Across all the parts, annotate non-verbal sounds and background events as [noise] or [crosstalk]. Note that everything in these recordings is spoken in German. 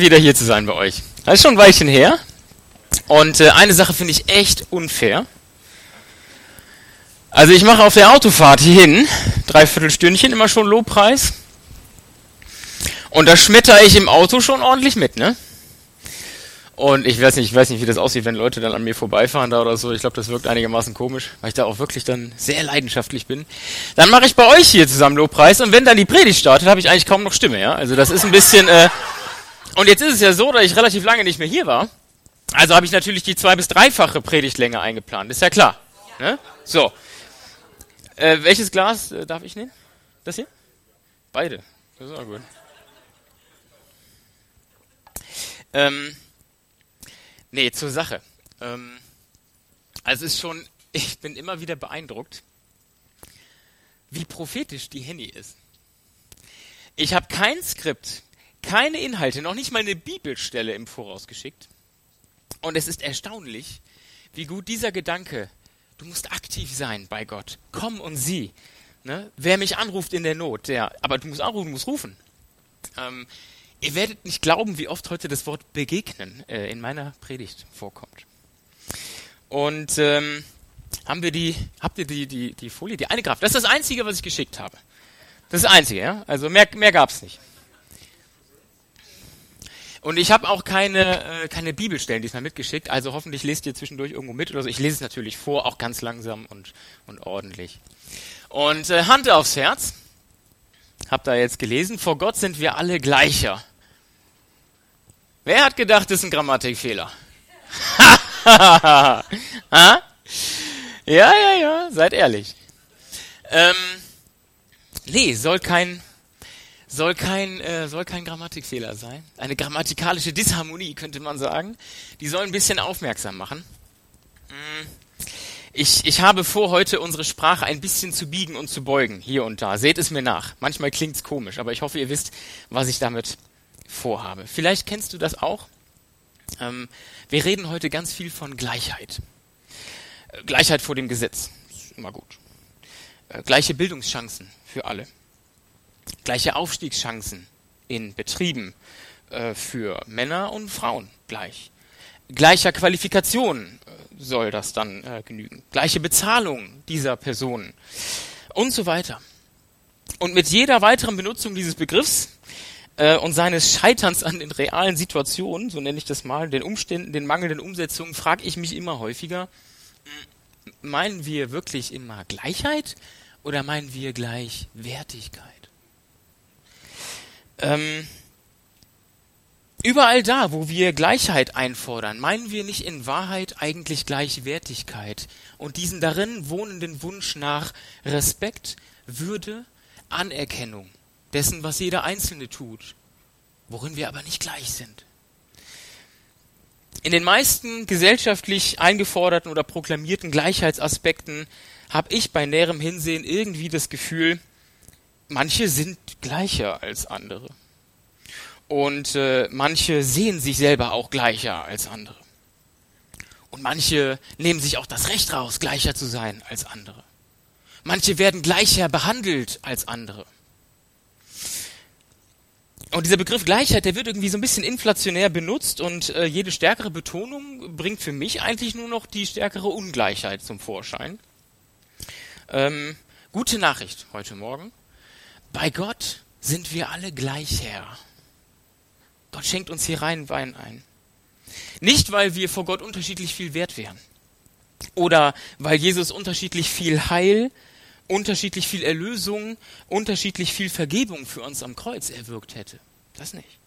wieder hier zu sein bei euch. Das ist schon ein Weilchen her. Und äh, eine Sache finde ich echt unfair. Also ich mache auf der Autofahrt hierhin, dreiviertel Stündchen, immer schon Lobpreis. Und da schmetter ich im Auto schon ordentlich mit, ne? Und ich weiß nicht, ich weiß nicht, wie das aussieht, wenn Leute dann an mir vorbeifahren da oder so. Ich glaube, das wirkt einigermaßen komisch, weil ich da auch wirklich dann sehr leidenschaftlich bin. Dann mache ich bei euch hier zusammen Lobpreis und wenn dann die Predigt startet, habe ich eigentlich kaum noch Stimme, ja? Also das ist ein bisschen äh, und jetzt ist es ja so, dass ich relativ lange nicht mehr hier war. Also habe ich natürlich die zwei- bis dreifache Predigtlänge eingeplant. Ist ja klar. Ne? So. Äh, welches Glas äh, darf ich nehmen? Das hier? Beide. Das ist auch gut. Ähm, nee, zur Sache. Ähm, also es ist schon, [laughs] ich bin immer wieder beeindruckt, wie prophetisch die Henny ist. Ich habe kein Skript, keine Inhalte, noch nicht mal eine Bibelstelle im Voraus geschickt. Und es ist erstaunlich, wie gut dieser Gedanke, du musst aktiv sein bei Gott, komm und sieh. Ne? Wer mich anruft in der Not, der, aber du musst anrufen, du musst rufen. Ähm, ihr werdet nicht glauben, wie oft heute das Wort begegnen äh, in meiner Predigt vorkommt. Und ähm, haben wir die, habt ihr die, die, die Folie, die eine Graf? Das ist das Einzige, was ich geschickt habe. Das ist das Einzige, ja? Also mehr, mehr gab es nicht. Und ich habe auch keine, äh, keine Bibelstellen diesmal mitgeschickt, also hoffentlich lest ihr zwischendurch irgendwo mit oder so. Ich lese es natürlich vor, auch ganz langsam und, und ordentlich. Und äh, Hand aufs Herz. Habt ihr jetzt gelesen, vor Gott sind wir alle gleicher. Wer hat gedacht, das ist ein Grammatikfehler? [laughs] ha? Ja, ja, ja, seid ehrlich. Ähm, nee, soll kein soll kein, äh, soll kein Grammatikfehler sein. Eine grammatikalische Disharmonie, könnte man sagen. Die soll ein bisschen aufmerksam machen. Mm. Ich, ich habe vor, heute unsere Sprache ein bisschen zu biegen und zu beugen, hier und da. Seht es mir nach. Manchmal klingt's komisch, aber ich hoffe, ihr wisst, was ich damit vorhabe. Vielleicht kennst du das auch. Ähm, wir reden heute ganz viel von Gleichheit. Äh, Gleichheit vor dem Gesetz. Ist immer gut. Äh, gleiche Bildungschancen für alle gleiche Aufstiegschancen in Betrieben äh, für Männer und Frauen gleich. Gleicher Qualifikation äh, soll das dann äh, genügen. Gleiche Bezahlung dieser Personen und so weiter. Und mit jeder weiteren Benutzung dieses Begriffs äh, und seines Scheiterns an den realen Situationen, so nenne ich das mal, den Umständen, den mangelnden Umsetzungen, frage ich mich immer häufiger, meinen wir wirklich immer Gleichheit oder meinen wir Gleichwertigkeit? Ähm, überall da, wo wir Gleichheit einfordern, meinen wir nicht in Wahrheit eigentlich Gleichwertigkeit und diesen darin wohnenden Wunsch nach Respekt, Würde, Anerkennung dessen, was jeder Einzelne tut, worin wir aber nicht gleich sind. In den meisten gesellschaftlich eingeforderten oder proklamierten Gleichheitsaspekten habe ich bei näherem Hinsehen irgendwie das Gefühl, manche sind gleicher als andere. Und äh, manche sehen sich selber auch gleicher als andere. Und manche nehmen sich auch das Recht raus, gleicher zu sein als andere. Manche werden gleicher behandelt als andere. Und dieser Begriff Gleichheit, der wird irgendwie so ein bisschen inflationär benutzt und äh, jede stärkere Betonung bringt für mich eigentlich nur noch die stärkere Ungleichheit zum Vorschein. Ähm, gute Nachricht heute Morgen. Bei Gott sind wir alle gleich Herr. Gott schenkt uns hier rein Wein ein. Nicht, weil wir vor Gott unterschiedlich viel wert wären. Oder weil Jesus unterschiedlich viel Heil, unterschiedlich viel Erlösung, unterschiedlich viel Vergebung für uns am Kreuz erwirkt hätte. Das nicht.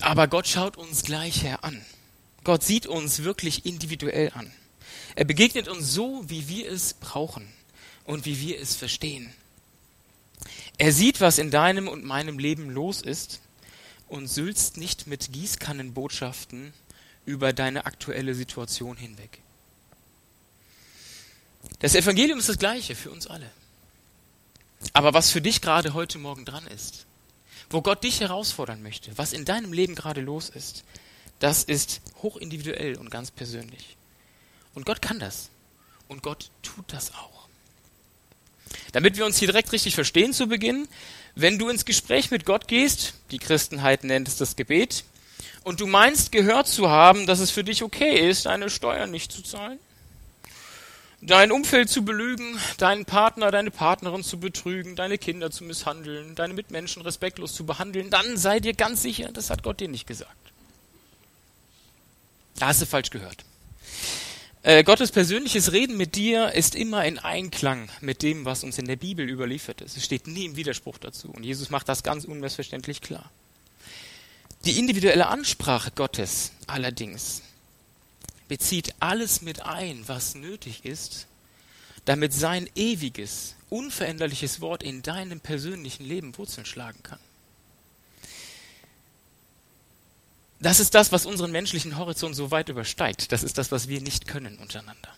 Aber Gott schaut uns gleich her an. Gott sieht uns wirklich individuell an. Er begegnet uns so, wie wir es brauchen und wie wir es verstehen. Er sieht, was in deinem und meinem Leben los ist und sülzt nicht mit Gießkannenbotschaften über deine aktuelle Situation hinweg. Das Evangelium ist das gleiche für uns alle. Aber was für dich gerade heute Morgen dran ist, wo Gott dich herausfordern möchte, was in deinem Leben gerade los ist, das ist hochindividuell und ganz persönlich. Und Gott kann das. Und Gott tut das auch. Damit wir uns hier direkt richtig verstehen zu Beginn, Wenn du ins Gespräch mit Gott gehst, die Christenheit nennt es das Gebet, und du meinst gehört zu haben, dass es für dich okay ist, deine Steuern nicht zu zahlen, dein Umfeld zu belügen, deinen Partner, deine Partnerin zu betrügen, deine Kinder zu misshandeln, deine Mitmenschen respektlos zu behandeln, dann sei dir ganz sicher, das hat Gott dir nicht gesagt. Da hast du falsch gehört. Äh, Gottes persönliches Reden mit dir ist immer in Einklang mit dem, was uns in der Bibel überliefert ist. Es steht nie im Widerspruch dazu. Und Jesus macht das ganz unmissverständlich klar. Die individuelle Ansprache Gottes allerdings bezieht alles mit ein, was nötig ist, damit sein ewiges, unveränderliches Wort in deinem persönlichen Leben Wurzeln schlagen kann. Das ist das, was unseren menschlichen Horizont so weit übersteigt. Das ist das, was wir nicht können untereinander.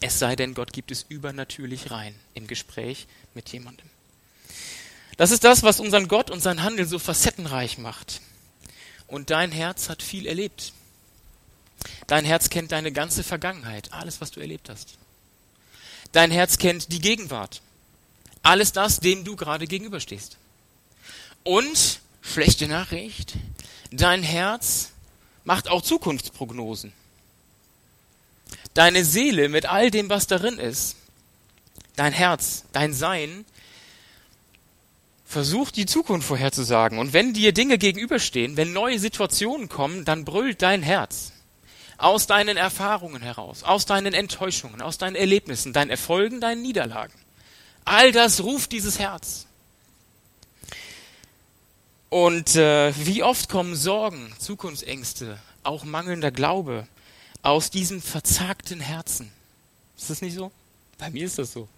Es sei denn, Gott gibt es übernatürlich rein im Gespräch mit jemandem. Das ist das, was unseren Gott und sein Handeln so facettenreich macht. Und dein Herz hat viel erlebt. Dein Herz kennt deine ganze Vergangenheit, alles, was du erlebt hast. Dein Herz kennt die Gegenwart, alles das, dem du gerade gegenüberstehst. Und, schlechte Nachricht, Dein Herz macht auch Zukunftsprognosen. Deine Seele mit all dem, was darin ist, dein Herz, dein Sein, versucht die Zukunft vorherzusagen. Und wenn dir Dinge gegenüberstehen, wenn neue Situationen kommen, dann brüllt dein Herz aus deinen Erfahrungen heraus, aus deinen Enttäuschungen, aus deinen Erlebnissen, deinen Erfolgen, deinen Niederlagen. All das ruft dieses Herz. Und äh, wie oft kommen Sorgen, Zukunftsängste, auch mangelnder Glaube aus diesem verzagten Herzen? Ist das nicht so? Bei mir ist das so.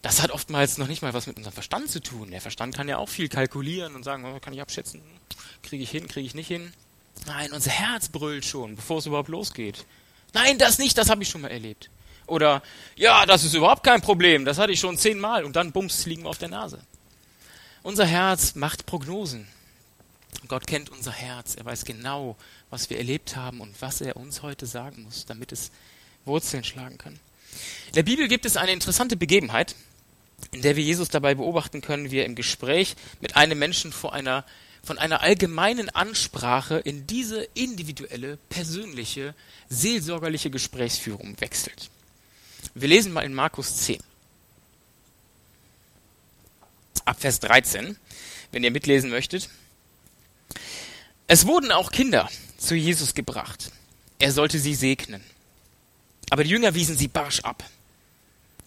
Das hat oftmals noch nicht mal was mit unserem Verstand zu tun. Der Verstand kann ja auch viel kalkulieren und sagen, oh, kann ich abschätzen, kriege ich hin, kriege ich nicht hin. Nein, unser Herz brüllt schon, bevor es überhaupt losgeht. Nein, das nicht, das habe ich schon mal erlebt. Oder, ja, das ist überhaupt kein Problem, das hatte ich schon zehnmal und dann bums, liegen wir auf der Nase. Unser Herz macht Prognosen. Gott kennt unser Herz. Er weiß genau, was wir erlebt haben und was er uns heute sagen muss, damit es Wurzeln schlagen kann. In der Bibel gibt es eine interessante Begebenheit, in der wir Jesus dabei beobachten können, wie er im Gespräch mit einem Menschen vor einer, von einer allgemeinen Ansprache in diese individuelle, persönliche, seelsorgerliche Gesprächsführung wechselt. Wir lesen mal in Markus 10 ab Vers 13, wenn ihr mitlesen möchtet. Es wurden auch Kinder zu Jesus gebracht. Er sollte sie segnen. Aber die Jünger wiesen sie barsch ab.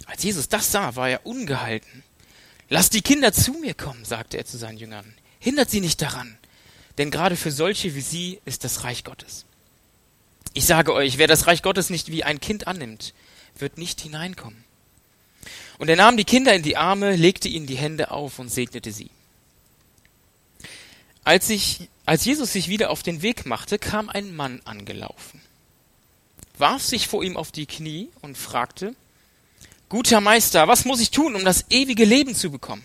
Als Jesus das sah, war er ungehalten. Lasst die Kinder zu mir kommen, sagte er zu seinen Jüngern. Hindert sie nicht daran, denn gerade für solche wie sie ist das Reich Gottes. Ich sage euch, wer das Reich Gottes nicht wie ein Kind annimmt, wird nicht hineinkommen. Und er nahm die Kinder in die Arme, legte ihnen die Hände auf und segnete sie. Als, ich, als Jesus sich wieder auf den Weg machte, kam ein Mann angelaufen, warf sich vor ihm auf die Knie und fragte, Guter Meister, was muss ich tun, um das ewige Leben zu bekommen?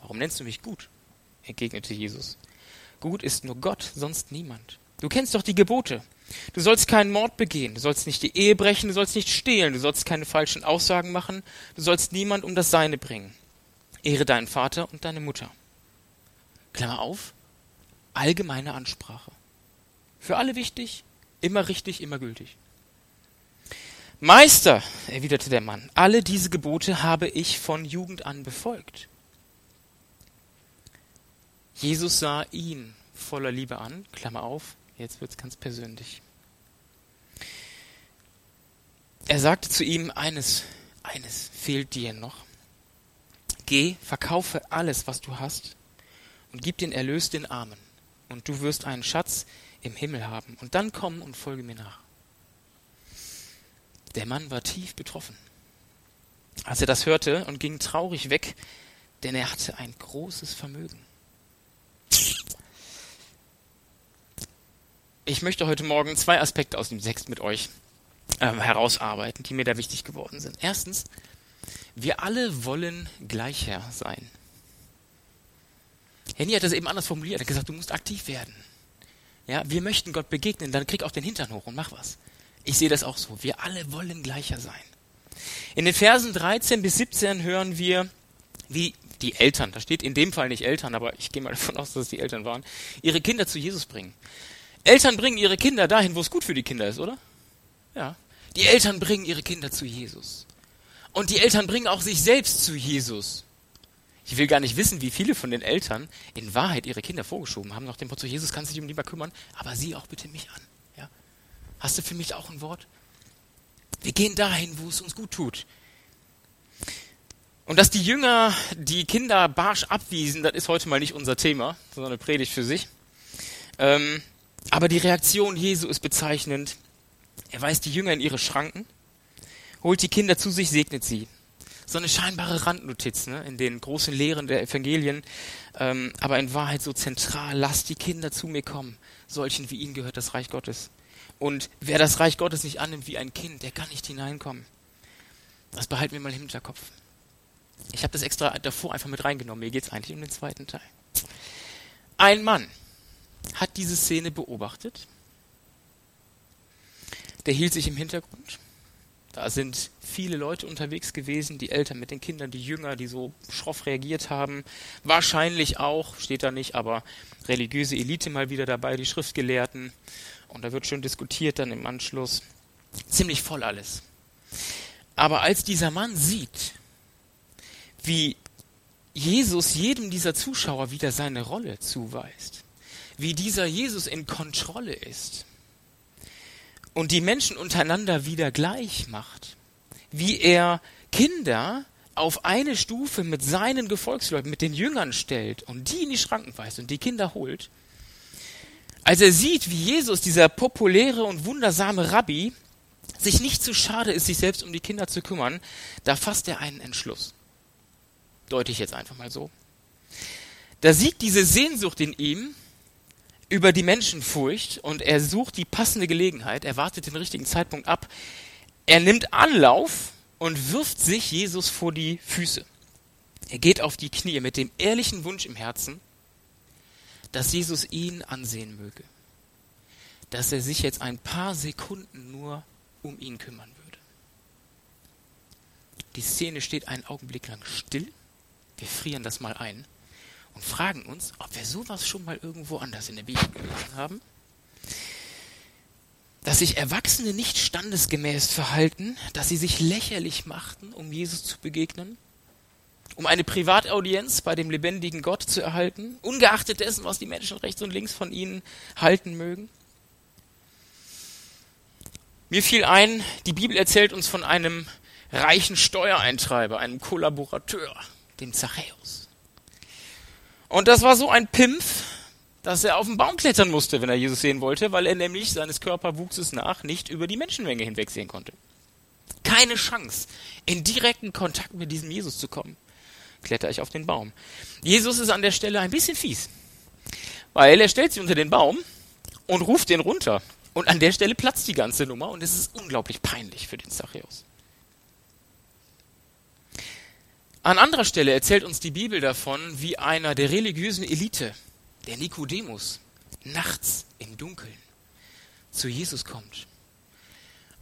Warum nennst du mich gut? entgegnete Jesus. Gut ist nur Gott, sonst niemand. Du kennst doch die Gebote. Du sollst keinen Mord begehen, du sollst nicht die Ehe brechen, du sollst nicht stehlen, du sollst keine falschen Aussagen machen, du sollst niemand um das Seine bringen. Ehre deinen Vater und deine Mutter. Klammer auf, allgemeine Ansprache. Für alle wichtig, immer richtig, immer gültig. Meister, erwiderte der Mann, alle diese Gebote habe ich von Jugend an befolgt. Jesus sah ihn voller Liebe an, Klammer auf, Jetzt wird es ganz persönlich. Er sagte zu ihm, eines, eines fehlt dir noch. Geh, verkaufe alles, was du hast, und gib den Erlös den Armen, und du wirst einen Schatz im Himmel haben, und dann komm und folge mir nach. Der Mann war tief betroffen, als er das hörte und ging traurig weg, denn er hatte ein großes Vermögen. ich möchte heute Morgen zwei Aspekte aus dem Text mit euch äh, herausarbeiten, die mir da wichtig geworden sind. Erstens, wir alle wollen gleicher sein. Henny hat das eben anders formuliert. Er hat gesagt, du musst aktiv werden. Ja, wir möchten Gott begegnen, dann krieg auch den Hintern hoch und mach was. Ich sehe das auch so. Wir alle wollen gleicher sein. In den Versen 13 bis 17 hören wir wie die Eltern, da steht in dem Fall nicht Eltern, aber ich gehe mal [laughs] davon aus, dass es die Eltern waren, ihre Kinder zu Jesus bringen. Eltern bringen ihre Kinder dahin, wo es gut für die Kinder ist, oder? Ja. Die Eltern bringen ihre Kinder zu Jesus. Und die Eltern bringen auch sich selbst zu Jesus. Ich will gar nicht wissen, wie viele von den Eltern in Wahrheit ihre Kinder vorgeschoben haben, nach dem Motto, Jesus kannst du dich um lieber kümmern, aber sieh auch bitte mich an. Ja? Hast du für mich auch ein Wort? Wir gehen dahin, wo es uns gut tut. Und dass die Jünger die Kinder barsch abwiesen, das ist heute mal nicht unser Thema, sondern eine Predigt für sich. Ähm, aber die Reaktion Jesu ist bezeichnend. Er weist die Jünger in ihre Schranken, holt die Kinder zu sich, segnet sie. So eine scheinbare Randnotiz ne, in den großen Lehren der Evangelien, ähm, aber in Wahrheit so zentral. Lasst die Kinder zu mir kommen. Solchen wie ihnen gehört das Reich Gottes. Und wer das Reich Gottes nicht annimmt wie ein Kind, der kann nicht hineinkommen. Das behalten wir mal im Hinterkopf. Ich habe das extra davor einfach mit reingenommen. Mir geht es eigentlich um den zweiten Teil. Ein Mann hat diese Szene beobachtet. Der hielt sich im Hintergrund. Da sind viele Leute unterwegs gewesen, die Eltern mit den Kindern, die Jünger, die so schroff reagiert haben. Wahrscheinlich auch, steht da nicht, aber religiöse Elite mal wieder dabei, die Schriftgelehrten. Und da wird schön diskutiert dann im Anschluss. Ziemlich voll alles. Aber als dieser Mann sieht, wie Jesus jedem dieser Zuschauer wieder seine Rolle zuweist, wie dieser Jesus in Kontrolle ist und die Menschen untereinander wieder gleich macht, wie er Kinder auf eine Stufe mit seinen Gefolgsleuten, mit den Jüngern stellt und die in die Schranken weist und die Kinder holt. Als er sieht, wie Jesus, dieser populäre und wundersame Rabbi, sich nicht zu schade ist, sich selbst um die Kinder zu kümmern, da fasst er einen Entschluss. Deute ich jetzt einfach mal so. Da sieht diese Sehnsucht in ihm, über die Menschenfurcht und er sucht die passende Gelegenheit, er wartet den richtigen Zeitpunkt ab, er nimmt Anlauf und wirft sich Jesus vor die Füße. Er geht auf die Knie mit dem ehrlichen Wunsch im Herzen, dass Jesus ihn ansehen möge, dass er sich jetzt ein paar Sekunden nur um ihn kümmern würde. Die Szene steht einen Augenblick lang still, wir frieren das mal ein und fragen uns, ob wir sowas schon mal irgendwo anders in der Bibel gelesen haben. Dass sich Erwachsene nicht standesgemäß verhalten, dass sie sich lächerlich machten, um Jesus zu begegnen, um eine Privataudienz bei dem lebendigen Gott zu erhalten, ungeachtet dessen, was die Menschen rechts und links von ihnen halten mögen. Mir fiel ein, die Bibel erzählt uns von einem reichen Steuereintreiber, einem Kollaborateur, dem Zachäus. Und das war so ein Pimpf, dass er auf den Baum klettern musste, wenn er Jesus sehen wollte, weil er nämlich seines Körperwuchses nach nicht über die Menschenmenge hinwegsehen konnte. Keine Chance, in direkten Kontakt mit diesem Jesus zu kommen. Kletter ich auf den Baum. Jesus ist an der Stelle ein bisschen fies, weil er stellt sich unter den Baum und ruft den runter. Und an der Stelle platzt die ganze Nummer und es ist unglaublich peinlich für den Zachäus. An anderer Stelle erzählt uns die Bibel davon, wie einer der religiösen Elite, der Nikodemus, nachts im Dunkeln zu Jesus kommt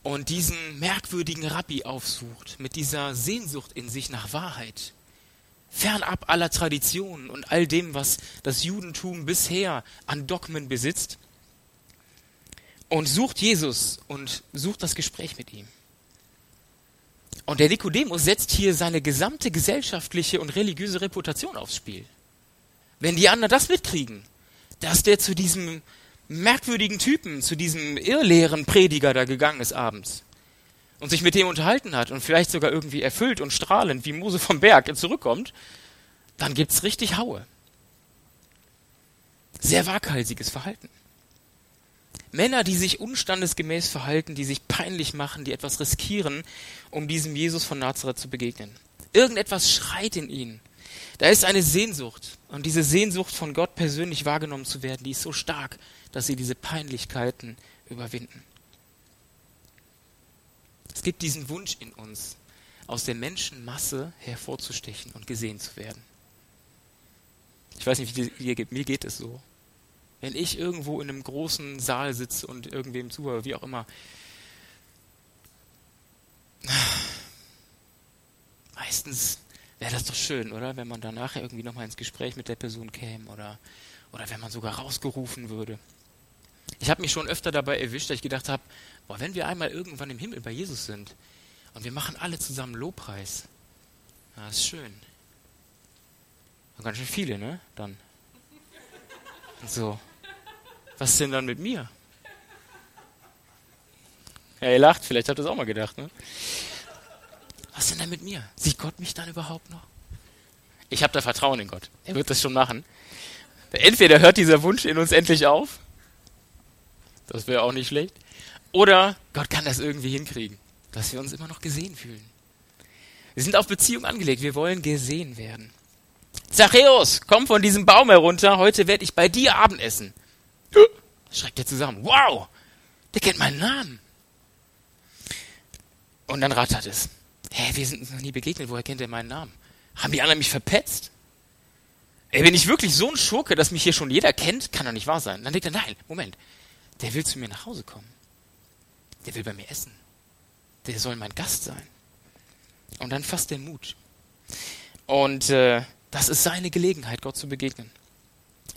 und diesen merkwürdigen Rabbi aufsucht, mit dieser Sehnsucht in sich nach Wahrheit, fernab aller Traditionen und all dem, was das Judentum bisher an Dogmen besitzt, und sucht Jesus und sucht das Gespräch mit ihm. Und der Nikodemus setzt hier seine gesamte gesellschaftliche und religiöse Reputation aufs Spiel. Wenn die anderen das mitkriegen, dass der zu diesem merkwürdigen Typen, zu diesem irrlehren Prediger da gegangen ist abends und sich mit dem unterhalten hat und vielleicht sogar irgendwie erfüllt und strahlend wie Mose vom Berg zurückkommt, dann gibt's richtig Haue. Sehr waghalsiges Verhalten. Männer, die sich unstandesgemäß verhalten, die sich peinlich machen, die etwas riskieren, um diesem Jesus von Nazareth zu begegnen. Irgendetwas schreit in ihnen. Da ist eine Sehnsucht. Und diese Sehnsucht von Gott persönlich wahrgenommen zu werden, die ist so stark, dass sie diese Peinlichkeiten überwinden. Es gibt diesen Wunsch in uns, aus der Menschenmasse hervorzustechen und gesehen zu werden. Ich weiß nicht, wie dir, mir geht es so wenn ich irgendwo in einem großen Saal sitze und irgendwem zuhöre, wie auch immer. Meistens wäre das doch schön, oder? Wenn man danach irgendwie nochmal ins Gespräch mit der Person käme oder, oder wenn man sogar rausgerufen würde. Ich habe mich schon öfter dabei erwischt, dass ich gedacht habe, wenn wir einmal irgendwann im Himmel bei Jesus sind und wir machen alle zusammen Lobpreis, das ist schön. Und ganz schön viele, ne? Dann. So. Was ist denn dann mit mir? Ja, ihr lacht, vielleicht habt ihr es auch mal gedacht, ne? Was ist denn dann mit mir? Sieht Gott mich dann überhaupt noch? Ich habe da Vertrauen in Gott. Er wird das schon machen. Entweder hört dieser Wunsch in uns endlich auf, das wäre auch nicht schlecht, oder Gott kann das irgendwie hinkriegen, dass wir uns immer noch gesehen fühlen. Wir sind auf Beziehung angelegt, wir wollen gesehen werden. Zachäus, komm von diesem Baum herunter, heute werde ich bei dir Abendessen. Schreckt er zusammen. Wow, der kennt meinen Namen. Und dann rattert es. Hä, wir sind uns noch nie begegnet, woher kennt er meinen Namen? Haben die anderen mich verpetzt? Ey, bin ich wirklich so ein Schurke, dass mich hier schon jeder kennt? Kann doch nicht wahr sein. Dann denkt er, nein, Moment, der will zu mir nach Hause kommen. Der will bei mir essen. Der soll mein Gast sein. Und dann fasst der Mut. Und äh, das ist seine Gelegenheit, Gott zu begegnen.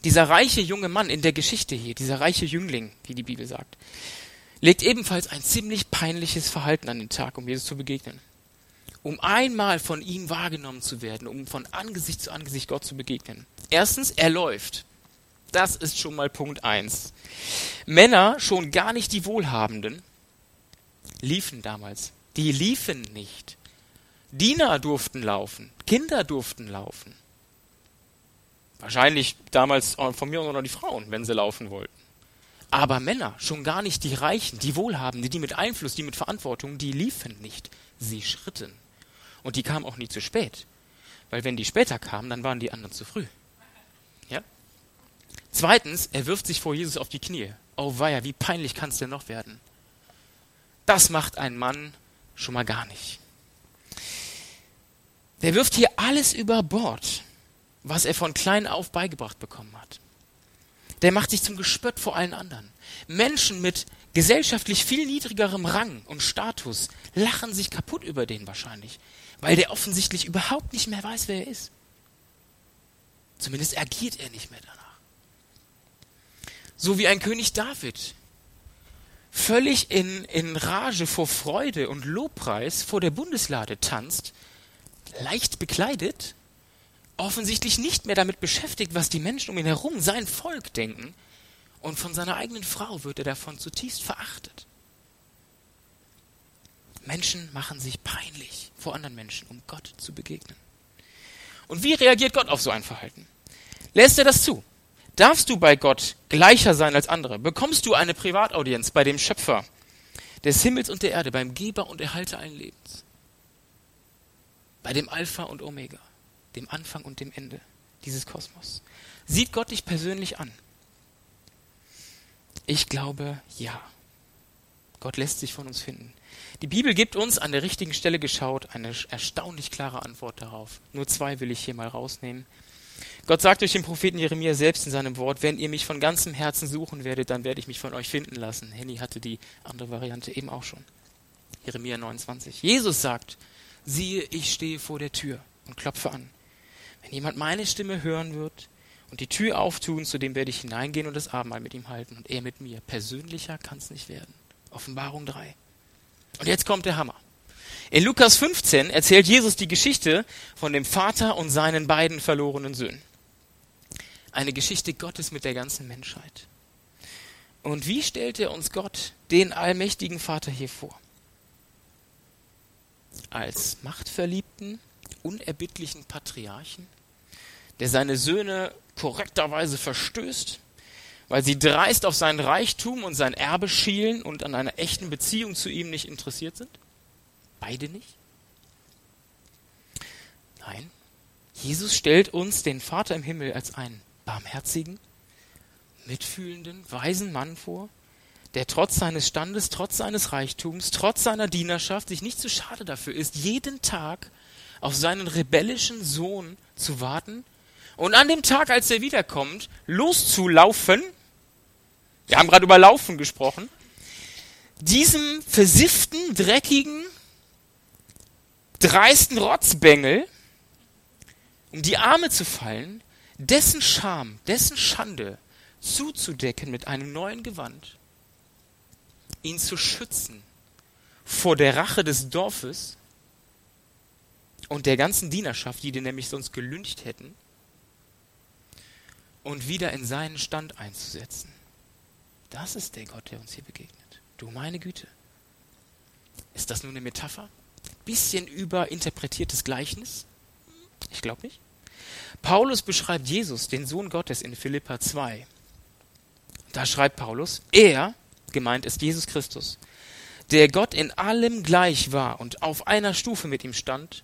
Dieser reiche junge Mann in der Geschichte hier, dieser reiche Jüngling, wie die Bibel sagt, legt ebenfalls ein ziemlich peinliches Verhalten an den Tag, um Jesus zu begegnen. Um einmal von ihm wahrgenommen zu werden, um von Angesicht zu Angesicht Gott zu begegnen. Erstens, er läuft. Das ist schon mal Punkt eins. Männer, schon gar nicht die Wohlhabenden, liefen damals. Die liefen nicht. Diener durften laufen, Kinder durften laufen. Wahrscheinlich damals von mir auch noch die Frauen, wenn sie laufen wollten. Aber Männer, schon gar nicht die Reichen, die Wohlhabenden, die mit Einfluss, die mit Verantwortung, die liefen nicht. Sie schritten. Und die kamen auch nie zu spät. Weil wenn die später kamen, dann waren die anderen zu früh. Ja? Zweitens, er wirft sich vor Jesus auf die Knie. Oh weia, wie peinlich kann es denn noch werden? Das macht ein Mann schon mal gar nicht. Der wirft hier alles über Bord, was er von klein auf beigebracht bekommen hat der macht sich zum Gespött vor allen anderen. Menschen mit gesellschaftlich viel niedrigerem Rang und Status lachen sich kaputt über den wahrscheinlich, weil der offensichtlich überhaupt nicht mehr weiß, wer er ist. Zumindest agiert er nicht mehr danach. So wie ein König David, völlig in, in Rage vor Freude und Lobpreis vor der Bundeslade tanzt, leicht bekleidet offensichtlich nicht mehr damit beschäftigt, was die Menschen um ihn herum, sein Volk denken, und von seiner eigenen Frau wird er davon zutiefst verachtet. Menschen machen sich peinlich vor anderen Menschen, um Gott zu begegnen. Und wie reagiert Gott auf so ein Verhalten? Lässt er das zu? Darfst du bei Gott gleicher sein als andere? Bekommst du eine Privataudienz bei dem Schöpfer des Himmels und der Erde, beim Geber und Erhalter allen Lebens? Bei dem Alpha und Omega? Dem Anfang und dem Ende dieses Kosmos. Sieht Gott dich persönlich an? Ich glaube, ja. Gott lässt sich von uns finden. Die Bibel gibt uns an der richtigen Stelle geschaut eine erstaunlich klare Antwort darauf. Nur zwei will ich hier mal rausnehmen. Gott sagt durch den Propheten Jeremia selbst in seinem Wort, wenn ihr mich von ganzem Herzen suchen werdet, dann werde ich mich von euch finden lassen. Henny hatte die andere Variante eben auch schon. Jeremia 29. Jesus sagt, siehe, ich stehe vor der Tür und klopfe an. Wenn jemand meine Stimme hören wird und die Tür auftun, zu dem werde ich hineingehen und das Abendmahl mit ihm halten und er mit mir. Persönlicher kann es nicht werden. Offenbarung 3. Und jetzt kommt der Hammer. In Lukas 15 erzählt Jesus die Geschichte von dem Vater und seinen beiden verlorenen Söhnen. Eine Geschichte Gottes mit der ganzen Menschheit. Und wie stellt er uns Gott, den allmächtigen Vater, hier vor? Als machtverliebten, unerbittlichen Patriarchen, der seine Söhne korrekterweise verstößt, weil sie dreist auf sein Reichtum und sein Erbe schielen und an einer echten Beziehung zu ihm nicht interessiert sind? Beide nicht? Nein, Jesus stellt uns den Vater im Himmel als einen barmherzigen, mitfühlenden, weisen Mann vor, der trotz seines Standes, trotz seines Reichtums, trotz seiner Dienerschaft sich nicht zu schade dafür ist, jeden Tag auf seinen rebellischen Sohn zu warten und an dem Tag, als er wiederkommt, loszulaufen. Wir haben gerade über Laufen gesprochen. Diesem versifften, dreckigen, dreisten Rotzbengel um die Arme zu fallen, dessen Scham, dessen Schande zuzudecken mit einem neuen Gewand, ihn zu schützen vor der Rache des Dorfes und der ganzen Dienerschaft, die den nämlich sonst gelüncht hätten, und wieder in seinen Stand einzusetzen. Das ist der Gott, der uns hier begegnet. Du meine Güte. Ist das nur eine Metapher? Bisschen überinterpretiertes Gleichnis? Ich glaube nicht. Paulus beschreibt Jesus, den Sohn Gottes, in Philippa 2. Da schreibt Paulus, er, gemeint ist Jesus Christus, der Gott in allem gleich war und auf einer Stufe mit ihm stand,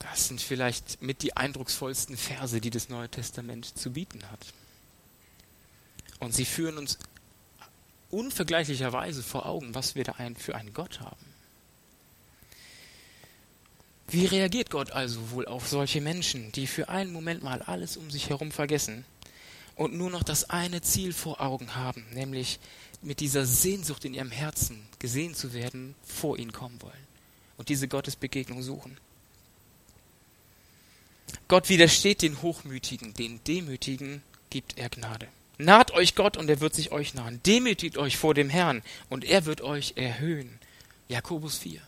Das sind vielleicht mit die eindrucksvollsten Verse, die das Neue Testament zu bieten hat. Und sie führen uns unvergleichlicherweise vor Augen, was wir da für einen Gott haben. Wie reagiert Gott also wohl auf solche Menschen, die für einen Moment mal alles um sich herum vergessen und nur noch das eine Ziel vor Augen haben, nämlich mit dieser Sehnsucht in ihrem Herzen gesehen zu werden, vor ihn kommen wollen und diese Gottesbegegnung suchen? Gott widersteht den Hochmütigen, den Demütigen gibt er Gnade. Naht euch Gott und er wird sich euch nahen. Demütigt euch vor dem Herrn und er wird euch erhöhen. Jakobus 4.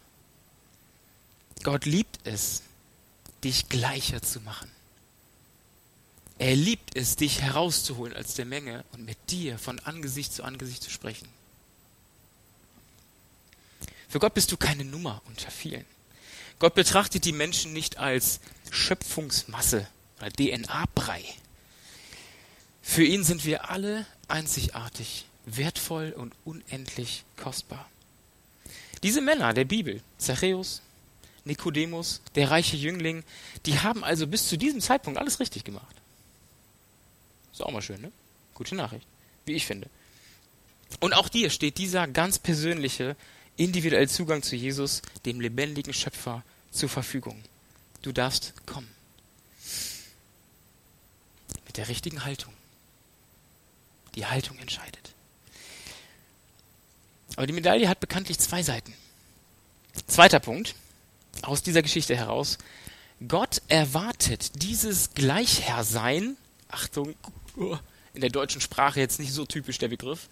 Gott liebt es, dich gleicher zu machen. Er liebt es, dich herauszuholen als der Menge und mit dir von Angesicht zu Angesicht zu sprechen. Für Gott bist du keine Nummer unter vielen. Gott betrachtet die Menschen nicht als Schöpfungsmasse oder DNA-Brei. Für ihn sind wir alle einzigartig, wertvoll und unendlich kostbar. Diese Männer der Bibel, Zachäus, Nikodemus, der reiche Jüngling, die haben also bis zu diesem Zeitpunkt alles richtig gemacht. Ist auch mal schön, ne? Gute Nachricht, wie ich finde. Und auch dir steht dieser ganz persönliche, individuelle Zugang zu Jesus, dem lebendigen Schöpfer, zur Verfügung. Du darfst kommen. Mit der richtigen Haltung. Die Haltung entscheidet. Aber die Medaille hat bekanntlich zwei Seiten. Zweiter Punkt aus dieser Geschichte heraus. Gott erwartet dieses Gleichherrsein, Achtung, in der deutschen Sprache jetzt nicht so typisch der Begriff,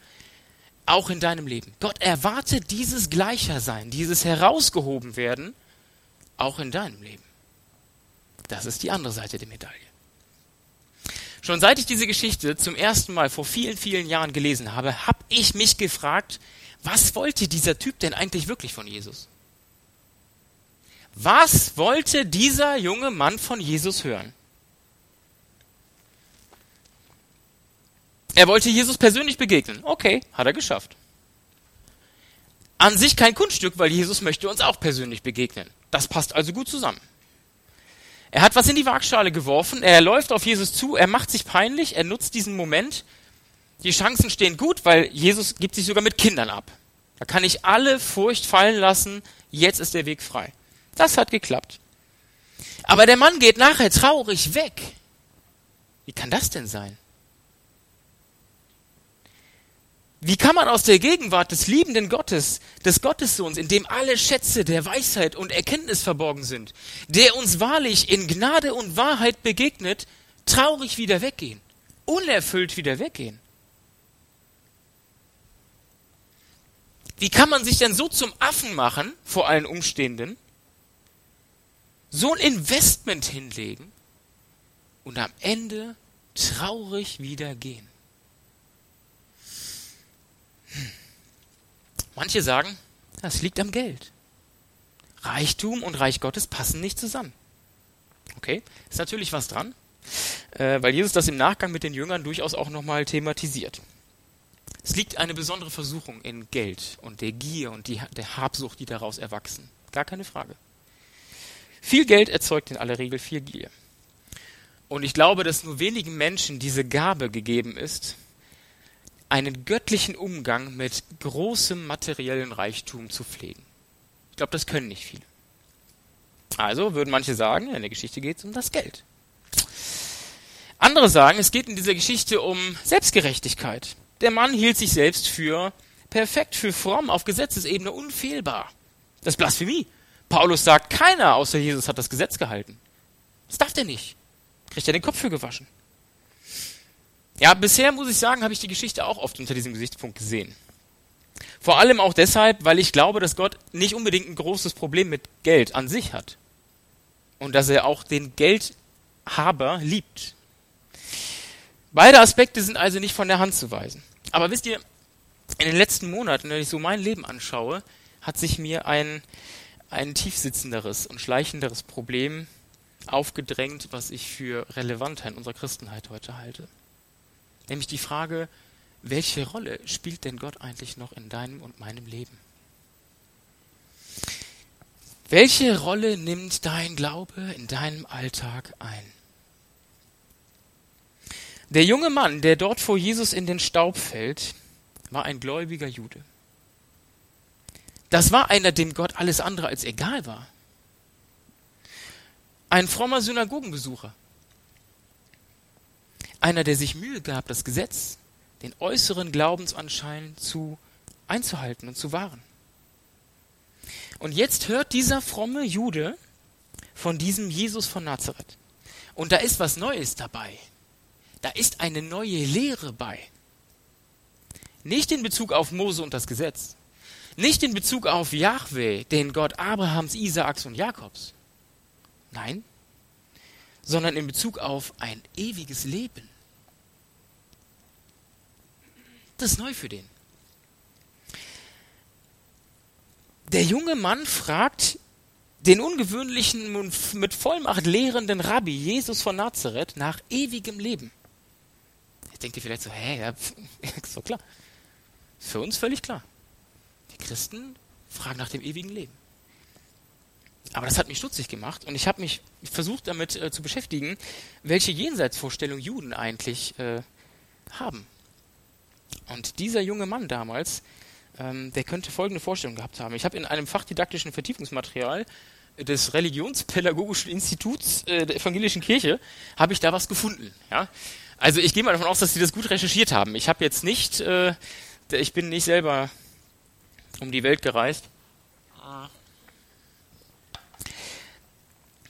auch in deinem Leben. Gott erwartet dieses Gleichersein, dieses herausgehoben werden, auch in deinem Leben. Das ist die andere Seite der Medaille. Schon seit ich diese Geschichte zum ersten Mal vor vielen, vielen Jahren gelesen habe, habe ich mich gefragt, was wollte dieser Typ denn eigentlich wirklich von Jesus? Was wollte dieser junge Mann von Jesus hören? Er wollte Jesus persönlich begegnen. Okay, hat er geschafft. An sich kein Kunststück, weil Jesus möchte uns auch persönlich begegnen. Das passt also gut zusammen. Er hat was in die Waagschale geworfen, er läuft auf Jesus zu, er macht sich peinlich, er nutzt diesen Moment. Die Chancen stehen gut, weil Jesus gibt sich sogar mit Kindern ab. Da kann ich alle Furcht fallen lassen, jetzt ist der Weg frei. Das hat geklappt. Aber der Mann geht nachher traurig weg. Wie kann das denn sein? Wie kann man aus der Gegenwart des liebenden Gottes, des Gottessohns, in dem alle Schätze der Weisheit und Erkenntnis verborgen sind, der uns wahrlich in Gnade und Wahrheit begegnet, traurig wieder weggehen, unerfüllt wieder weggehen? Wie kann man sich denn so zum Affen machen vor allen Umstehenden, so ein Investment hinlegen und am Ende traurig wieder gehen? Manche sagen, das liegt am Geld. Reichtum und Reich Gottes passen nicht zusammen. Okay, ist natürlich was dran, äh, weil Jesus das im Nachgang mit den Jüngern durchaus auch nochmal thematisiert. Es liegt eine besondere Versuchung in Geld und der Gier und die, der Habsucht, die daraus erwachsen. Gar keine Frage. Viel Geld erzeugt in aller Regel viel Gier. Und ich glaube, dass nur wenigen Menschen diese Gabe gegeben ist, einen göttlichen Umgang mit großem materiellen Reichtum zu pflegen. Ich glaube, das können nicht viele. Also würden manche sagen, in der Geschichte geht es um das Geld. Andere sagen, es geht in dieser Geschichte um Selbstgerechtigkeit. Der Mann hielt sich selbst für perfekt, für fromm, auf Gesetzesebene unfehlbar. Das ist Blasphemie. Paulus sagt, keiner außer Jesus hat das Gesetz gehalten. Das darf der nicht. Kriegt er den Kopf für gewaschen. Ja, bisher muss ich sagen, habe ich die Geschichte auch oft unter diesem Gesichtspunkt gesehen. Vor allem auch deshalb, weil ich glaube, dass Gott nicht unbedingt ein großes Problem mit Geld an sich hat. Und dass er auch den Geldhaber liebt. Beide Aspekte sind also nicht von der Hand zu weisen. Aber wisst ihr, in den letzten Monaten, wenn ich so mein Leben anschaue, hat sich mir ein, ein tiefsitzenderes und schleichenderes Problem aufgedrängt, was ich für relevanter in unserer Christenheit heute halte. Nämlich die Frage, welche Rolle spielt denn Gott eigentlich noch in deinem und meinem Leben? Welche Rolle nimmt dein Glaube in deinem Alltag ein? Der junge Mann, der dort vor Jesus in den Staub fällt, war ein gläubiger Jude. Das war einer, dem Gott alles andere als egal war. Ein frommer Synagogenbesucher. Einer, der sich Mühe gab, das Gesetz, den äußeren Glaubensanschein zu einzuhalten und zu wahren. Und jetzt hört dieser fromme Jude von diesem Jesus von Nazareth. Und da ist was Neues dabei. Da ist eine neue Lehre bei. Nicht in Bezug auf Mose und das Gesetz. Nicht in Bezug auf Yahweh, den Gott Abrahams, Isaaks und Jakobs. Nein, sondern in Bezug auf ein ewiges Leben. Das ist neu für den. Der junge Mann fragt den ungewöhnlichen, mit Vollmacht lehrenden Rabbi Jesus von Nazareth nach ewigem Leben. Denkt ihr vielleicht so, hä, ja, [laughs] ist doch klar. Ist für uns völlig klar. Die Christen fragen nach dem ewigen Leben. Aber das hat mich stutzig gemacht und ich habe mich versucht damit äh, zu beschäftigen, welche Jenseitsvorstellung Juden eigentlich äh, haben. Und dieser junge Mann damals, ähm, der könnte folgende Vorstellung gehabt haben. Ich habe in einem fachdidaktischen Vertiefungsmaterial des Religionspädagogischen Instituts äh, der Evangelischen Kirche, habe ich da was gefunden. Ja? Also ich gehe mal davon aus, dass sie das gut recherchiert haben. Ich habe jetzt nicht, äh, ich bin nicht selber um die Welt gereist.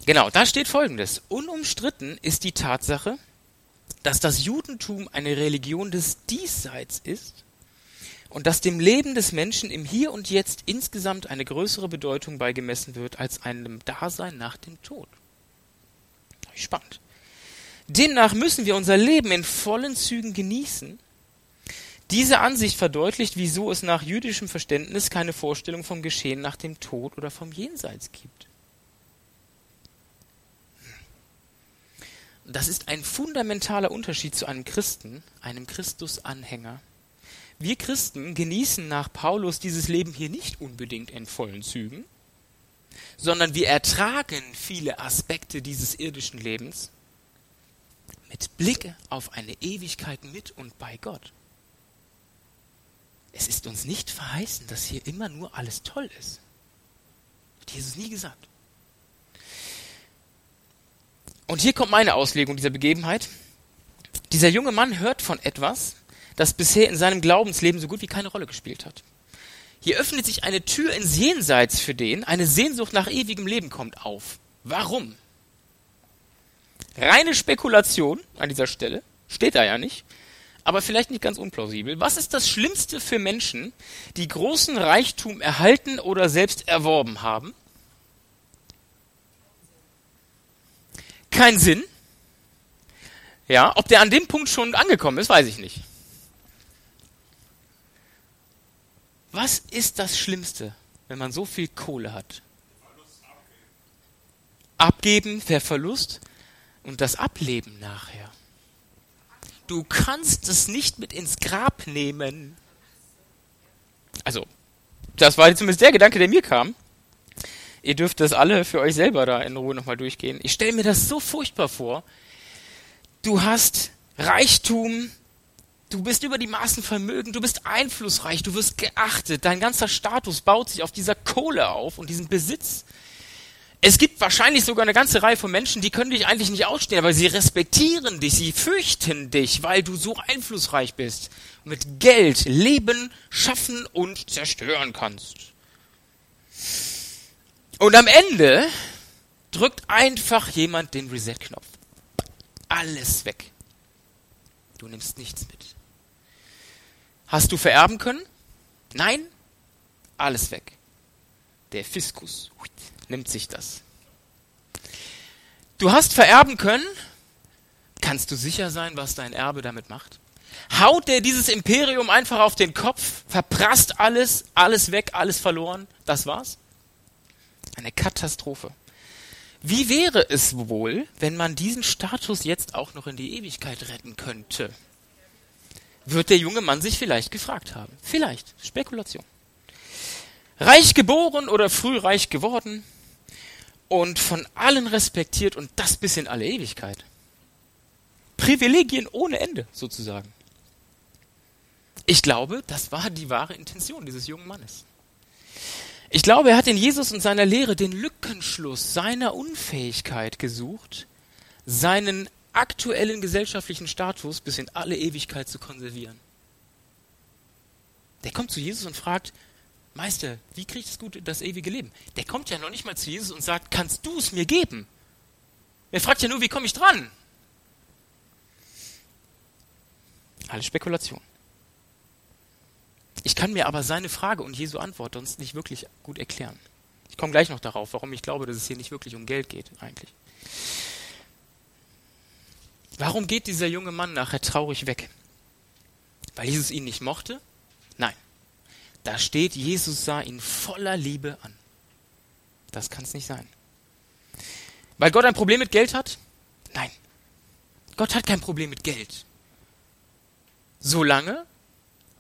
Genau, da steht folgendes. Unumstritten ist die Tatsache, dass das Judentum eine Religion des Diesseits ist und dass dem Leben des Menschen im Hier und Jetzt insgesamt eine größere Bedeutung beigemessen wird als einem Dasein nach dem Tod. Spannend. Demnach müssen wir unser Leben in vollen Zügen genießen. Diese Ansicht verdeutlicht, wieso es nach jüdischem Verständnis keine Vorstellung vom Geschehen nach dem Tod oder vom Jenseits gibt. Das ist ein fundamentaler Unterschied zu einem Christen, einem Christusanhänger. Wir Christen genießen nach Paulus dieses Leben hier nicht unbedingt in vollen Zügen, sondern wir ertragen viele Aspekte dieses irdischen Lebens mit Blick auf eine Ewigkeit mit und bei Gott. Es ist uns nicht verheißen, dass hier immer nur alles toll ist. Hat Jesus nie gesagt. Und hier kommt meine Auslegung dieser Begebenheit. Dieser junge Mann hört von etwas, das bisher in seinem Glaubensleben so gut wie keine Rolle gespielt hat. Hier öffnet sich eine Tür ins Jenseits für den, eine Sehnsucht nach ewigem Leben kommt auf. Warum? Reine Spekulation an dieser Stelle, steht da ja nicht, aber vielleicht nicht ganz unplausibel. Was ist das Schlimmste für Menschen, die großen Reichtum erhalten oder selbst erworben haben? Keinen Sinn. Ja, ob der an dem Punkt schon angekommen ist, weiß ich nicht. Was ist das Schlimmste, wenn man so viel Kohle hat? Abgeben, der Verlust und das Ableben nachher. Du kannst es nicht mit ins Grab nehmen. Also, das war zumindest der Gedanke, der mir kam. Ihr dürft das alle für euch selber da in Ruhe nochmal durchgehen. Ich stelle mir das so furchtbar vor. Du hast Reichtum, Du bist über die Maßen vermögend, du bist einflussreich, du wirst geachtet, dein ganzer Status baut sich auf dieser Kohle auf und diesem Besitz. Es gibt wahrscheinlich sogar eine ganze Reihe von Menschen, die können dich eigentlich nicht ausstehen, aber sie respektieren dich, sie fürchten dich, weil du so einflussreich bist und mit Geld leben, schaffen und zerstören kannst. Und am Ende drückt einfach jemand den Reset-Knopf. Alles weg. Du nimmst nichts mit. Hast du vererben können? Nein? Alles weg. Der Fiskus nimmt sich das. Du hast vererben können? Kannst du sicher sein, was dein Erbe damit macht? Haut der dieses Imperium einfach auf den Kopf, verprasst alles, alles weg, alles verloren? Das war's? Eine Katastrophe. Wie wäre es wohl, wenn man diesen Status jetzt auch noch in die Ewigkeit retten könnte? Wird der junge Mann sich vielleicht gefragt haben. Vielleicht. Spekulation. Reich geboren oder früh reich geworden und von allen respektiert und das bis in alle Ewigkeit. Privilegien ohne Ende, sozusagen. Ich glaube, das war die wahre Intention dieses jungen Mannes. Ich glaube, er hat in Jesus und seiner Lehre den Lückenschluss seiner Unfähigkeit gesucht, seinen aktuellen gesellschaftlichen Status bis in alle Ewigkeit zu konservieren. Der kommt zu Jesus und fragt, Meister, wie kriege ich das gute, das ewige Leben? Der kommt ja noch nicht mal zu Jesus und sagt, kannst du es mir geben? Er fragt ja nur, wie komme ich dran? Alle Spekulation. Ich kann mir aber seine Frage und Jesu Antwort sonst nicht wirklich gut erklären. Ich komme gleich noch darauf, warum ich glaube, dass es hier nicht wirklich um Geld geht eigentlich. Warum geht dieser junge Mann nachher traurig weg? Weil Jesus ihn nicht mochte? Nein. Da steht, Jesus sah ihn voller Liebe an. Das kann es nicht sein. Weil Gott ein Problem mit Geld hat? Nein. Gott hat kein Problem mit Geld. Solange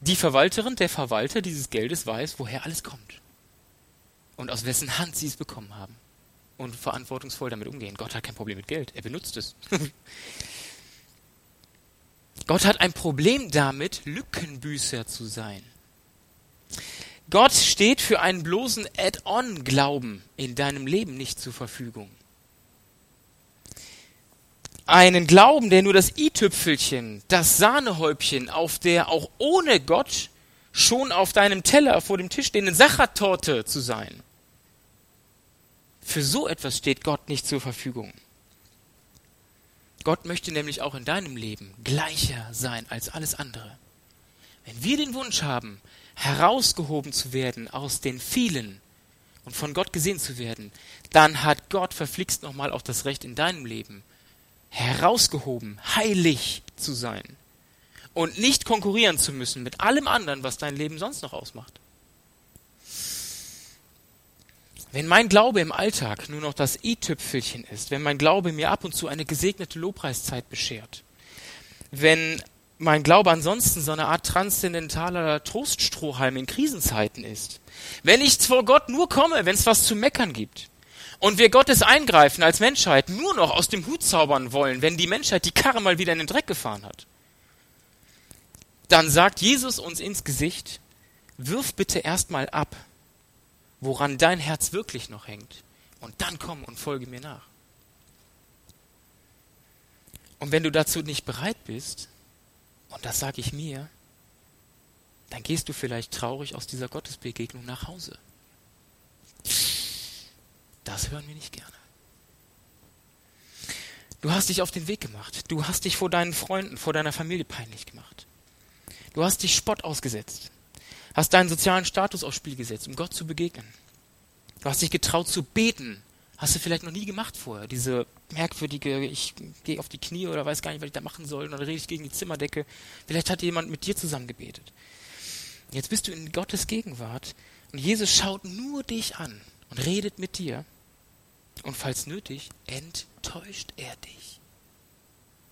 die Verwalterin, der Verwalter dieses Geldes weiß, woher alles kommt. Und aus wessen Hand sie es bekommen haben. Und verantwortungsvoll damit umgehen. Gott hat kein Problem mit Geld. Er benutzt es. [laughs] Gott hat ein Problem damit, Lückenbüßer zu sein. Gott steht für einen bloßen Add-on-Glauben in deinem Leben nicht zur Verfügung einen Glauben, der nur das i-Tüpfelchen, das Sahnehäubchen auf der auch ohne Gott schon auf deinem Teller vor dem Tisch stehenden Sachertorte zu sein. Für so etwas steht Gott nicht zur Verfügung. Gott möchte nämlich auch in deinem Leben gleicher sein als alles andere. Wenn wir den Wunsch haben, herausgehoben zu werden aus den vielen und von Gott gesehen zu werden, dann hat Gott verflixt nochmal auch das Recht in deinem Leben, herausgehoben, heilig zu sein und nicht konkurrieren zu müssen mit allem anderen, was dein Leben sonst noch ausmacht. Wenn mein Glaube im Alltag nur noch das i-Tüpfelchen ist, wenn mein Glaube mir ab und zu eine gesegnete Lobpreiszeit beschert, wenn mein Glaube ansonsten so eine Art transzendentaler Troststrohhalm in Krisenzeiten ist, wenn ich vor Gott nur komme, wenn es was zu meckern gibt, und wir Gottes Eingreifen als Menschheit nur noch aus dem Hut zaubern wollen, wenn die Menschheit die Karre mal wieder in den Dreck gefahren hat, dann sagt Jesus uns ins Gesicht, wirf bitte erstmal ab, woran dein Herz wirklich noch hängt, und dann komm und folge mir nach. Und wenn du dazu nicht bereit bist, und das sage ich mir, dann gehst du vielleicht traurig aus dieser Gottesbegegnung nach Hause. Das hören wir nicht gerne. Du hast dich auf den Weg gemacht. Du hast dich vor deinen Freunden, vor deiner Familie peinlich gemacht. Du hast dich Spott ausgesetzt. Hast deinen sozialen Status aufs Spiel gesetzt, um Gott zu begegnen. Du hast dich getraut zu beten. Hast du vielleicht noch nie gemacht vorher. Diese merkwürdige, ich gehe auf die Knie oder weiß gar nicht, was ich da machen soll, und dann rede ich gegen die Zimmerdecke. Vielleicht hat jemand mit dir zusammen gebetet. Jetzt bist du in Gottes Gegenwart und Jesus schaut nur dich an und redet mit dir. Und falls nötig, enttäuscht er dich.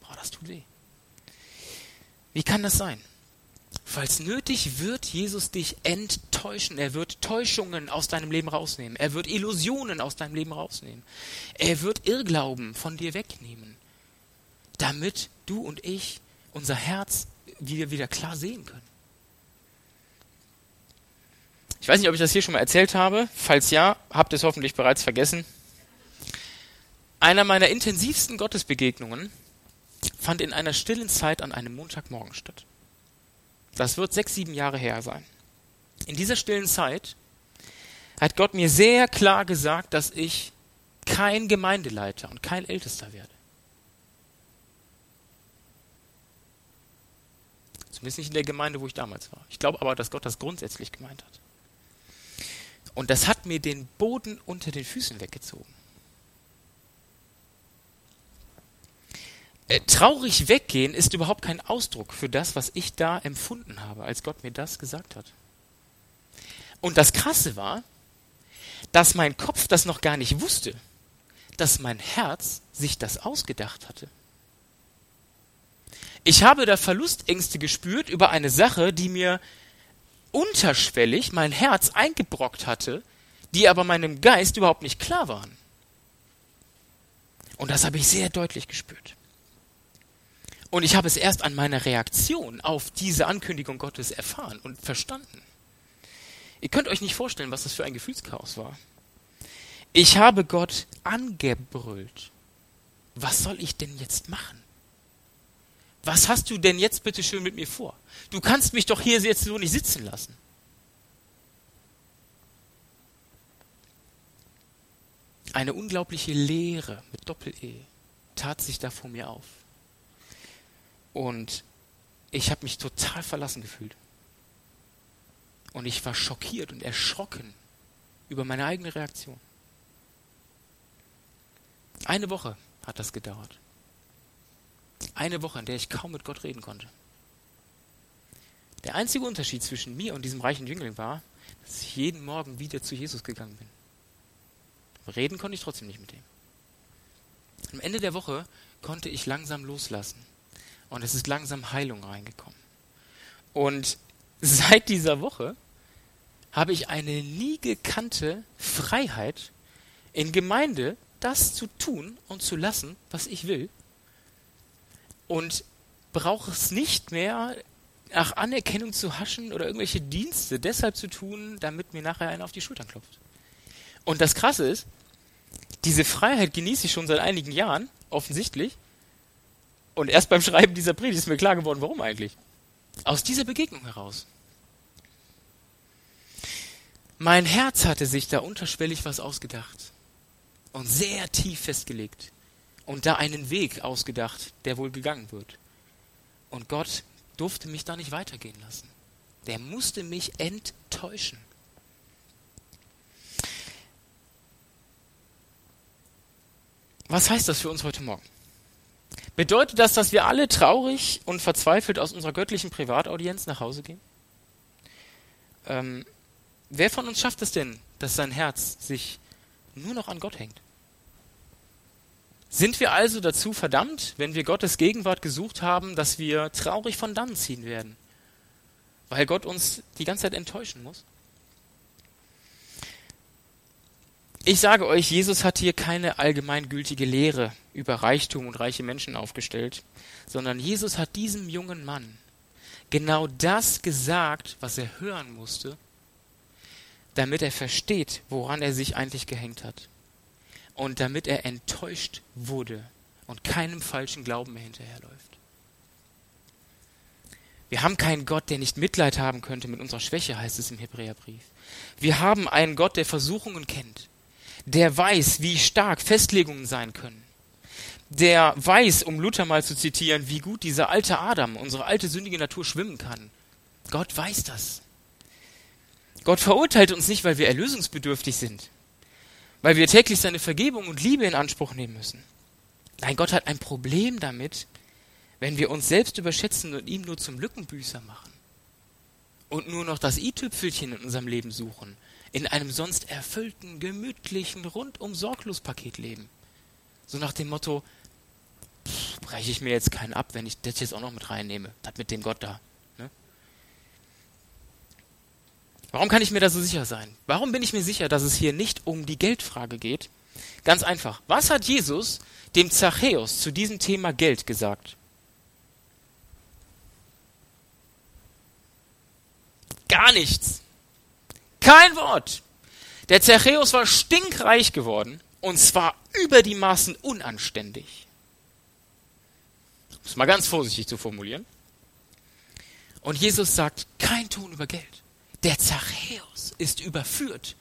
Boah, das tut weh. Wie kann das sein? Falls nötig, wird Jesus dich enttäuschen. Er wird Täuschungen aus deinem Leben rausnehmen. Er wird Illusionen aus deinem Leben rausnehmen. Er wird Irrglauben von dir wegnehmen, damit du und ich unser Herz wie wir wieder klar sehen können. Ich weiß nicht, ob ich das hier schon mal erzählt habe. Falls ja, habt ihr es hoffentlich bereits vergessen. Einer meiner intensivsten Gottesbegegnungen fand in einer stillen Zeit an einem Montagmorgen statt. Das wird sechs, sieben Jahre her sein. In dieser stillen Zeit hat Gott mir sehr klar gesagt, dass ich kein Gemeindeleiter und kein Ältester werde. Zumindest nicht in der Gemeinde, wo ich damals war. Ich glaube aber, dass Gott das grundsätzlich gemeint hat. Und das hat mir den Boden unter den Füßen weggezogen. Äh, traurig weggehen ist überhaupt kein Ausdruck für das, was ich da empfunden habe, als Gott mir das gesagt hat. Und das Krasse war, dass mein Kopf das noch gar nicht wusste, dass mein Herz sich das ausgedacht hatte. Ich habe da Verlustängste gespürt über eine Sache, die mir unterschwellig mein Herz eingebrockt hatte, die aber meinem Geist überhaupt nicht klar waren. Und das habe ich sehr deutlich gespürt. Und ich habe es erst an meiner Reaktion auf diese Ankündigung Gottes erfahren und verstanden. Ihr könnt euch nicht vorstellen, was das für ein Gefühlschaos war. Ich habe Gott angebrüllt. Was soll ich denn jetzt machen? Was hast du denn jetzt bitte schön mit mir vor? Du kannst mich doch hier jetzt so nicht sitzen lassen. Eine unglaubliche Leere mit Doppel-E tat sich da vor mir auf. Und ich habe mich total verlassen gefühlt. Und ich war schockiert und erschrocken über meine eigene Reaktion. Eine Woche hat das gedauert. Eine Woche, in der ich kaum mit Gott reden konnte. Der einzige Unterschied zwischen mir und diesem reichen Jüngling war, dass ich jeden Morgen wieder zu Jesus gegangen bin. Reden konnte ich trotzdem nicht mit ihm. Am Ende der Woche konnte ich langsam loslassen. Und es ist langsam Heilung reingekommen. Und seit dieser Woche habe ich eine nie gekannte Freiheit, in Gemeinde das zu tun und zu lassen, was ich will. Und brauche es nicht mehr nach Anerkennung zu haschen oder irgendwelche Dienste deshalb zu tun, damit mir nachher einer auf die Schultern klopft. Und das Krasse ist, diese Freiheit genieße ich schon seit einigen Jahren, offensichtlich. Und erst beim Schreiben dieser Predigt ist mir klar geworden, warum eigentlich. Aus dieser Begegnung heraus. Mein Herz hatte sich da unterschwellig was ausgedacht und sehr tief festgelegt und da einen Weg ausgedacht, der wohl gegangen wird. Und Gott durfte mich da nicht weitergehen lassen. Der musste mich enttäuschen. Was heißt das für uns heute Morgen? Bedeutet das, dass wir alle traurig und verzweifelt aus unserer göttlichen Privataudienz nach Hause gehen? Ähm, wer von uns schafft es denn, dass sein Herz sich nur noch an Gott hängt? Sind wir also dazu verdammt, wenn wir Gottes Gegenwart gesucht haben, dass wir traurig von dann ziehen werden? Weil Gott uns die ganze Zeit enttäuschen muss? Ich sage euch, Jesus hat hier keine allgemeingültige Lehre über Reichtum und reiche Menschen aufgestellt, sondern Jesus hat diesem jungen Mann genau das gesagt, was er hören musste, damit er versteht, woran er sich eigentlich gehängt hat. Und damit er enttäuscht wurde und keinem falschen Glauben mehr hinterherläuft. Wir haben keinen Gott, der nicht Mitleid haben könnte mit unserer Schwäche, heißt es im Hebräerbrief. Wir haben einen Gott, der Versuchungen kennt der weiß, wie stark Festlegungen sein können. Der weiß, um Luther mal zu zitieren, wie gut dieser alte Adam, unsere alte sündige Natur schwimmen kann. Gott weiß das. Gott verurteilt uns nicht, weil wir erlösungsbedürftig sind, weil wir täglich seine Vergebung und Liebe in Anspruch nehmen müssen. Nein, Gott hat ein Problem damit, wenn wir uns selbst überschätzen und ihm nur zum Lückenbüßer machen und nur noch das i-Tüpfelchen in unserem Leben suchen in einem sonst erfüllten, gemütlichen, rundum sorglos Paket leben. So nach dem Motto, breche ich mir jetzt keinen ab, wenn ich das jetzt auch noch mit reinnehme. Das mit dem Gott da. Ne? Warum kann ich mir da so sicher sein? Warum bin ich mir sicher, dass es hier nicht um die Geldfrage geht? Ganz einfach. Was hat Jesus dem Zachäus zu diesem Thema Geld gesagt? Gar nichts. Kein Wort. Der Zachäus war stinkreich geworden und zwar über die Maßen unanständig. Um es mal ganz vorsichtig zu formulieren. Und Jesus sagt, kein Ton über Geld. Der Zachäus ist überführt.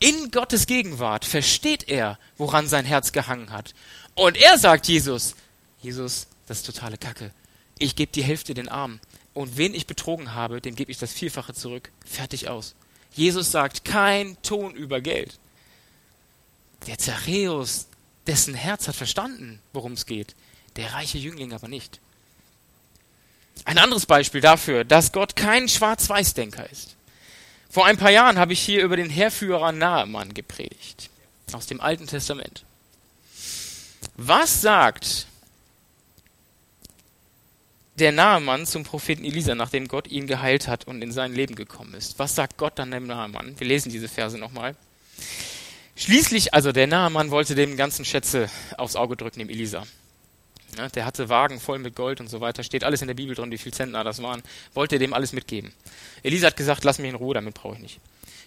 In Gottes Gegenwart versteht er, woran sein Herz gehangen hat. Und er sagt Jesus, Jesus, das ist totale Kacke. Ich gebe die Hälfte den Armen. Und wen ich betrogen habe, dem gebe ich das Vierfache zurück. Fertig aus. Jesus sagt, kein Ton über Geld. Der Zachäus, dessen Herz hat verstanden, worum es geht. Der reiche Jüngling aber nicht. Ein anderes Beispiel dafür, dass Gott kein Schwarz-Weiß-Denker ist. Vor ein paar Jahren habe ich hier über den Herrführer Nahemann gepredigt. Aus dem Alten Testament. Was sagt der Nahemann zum Propheten Elisa, nachdem Gott ihn geheilt hat und in sein Leben gekommen ist? Was sagt Gott dann dem Nahemann? Wir lesen diese Verse nochmal. Schließlich, also der Nahemann wollte dem ganzen Schätze aufs Auge drücken, dem Elisa. Ja, der hatte Wagen voll mit Gold und so weiter. Steht alles in der Bibel drin, wie viel Zentner das waren. Wollte dem alles mitgeben. Elisa hat gesagt, lass mich in Ruhe, damit brauche ich nicht.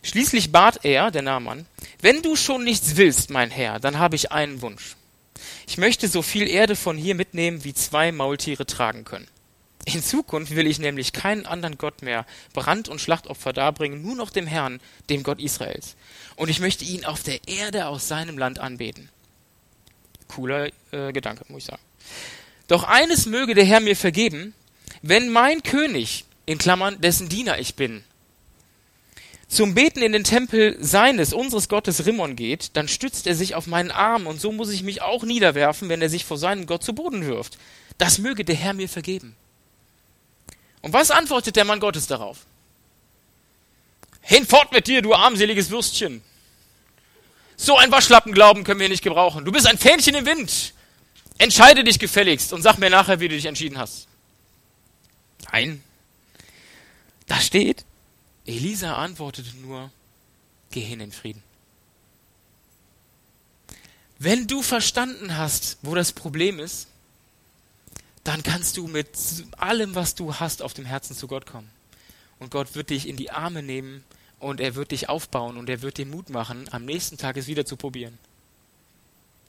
Schließlich bat er, der Naaman, wenn du schon nichts willst, mein Herr, dann habe ich einen Wunsch. Ich möchte so viel Erde von hier mitnehmen, wie zwei Maultiere tragen können. In Zukunft will ich nämlich keinen anderen Gott mehr Brand- und Schlachtopfer darbringen, nur noch dem Herrn, dem Gott Israels. Und ich möchte ihn auf der Erde aus seinem Land anbeten. Cooler äh, Gedanke, muss ich sagen. Doch eines möge der Herr mir vergeben, wenn mein König, in Klammern, dessen Diener ich bin, zum Beten in den Tempel seines, unseres Gottes Rimmon geht, dann stützt er sich auf meinen Arm und so muss ich mich auch niederwerfen, wenn er sich vor seinem Gott zu Boden wirft. Das möge der Herr mir vergeben. Und was antwortet der Mann Gottes darauf? Hinfort mit dir, du armseliges Würstchen. So ein Waschlappenglauben können wir nicht gebrauchen. Du bist ein Fähnchen im Wind. Entscheide dich gefälligst und sag mir nachher, wie du dich entschieden hast. Nein. Da steht, Elisa antwortete nur, geh hin in Frieden. Wenn du verstanden hast, wo das Problem ist, dann kannst du mit allem, was du hast, auf dem Herzen zu Gott kommen. Und Gott wird dich in die Arme nehmen und er wird dich aufbauen und er wird dir Mut machen, am nächsten Tag es wieder zu probieren.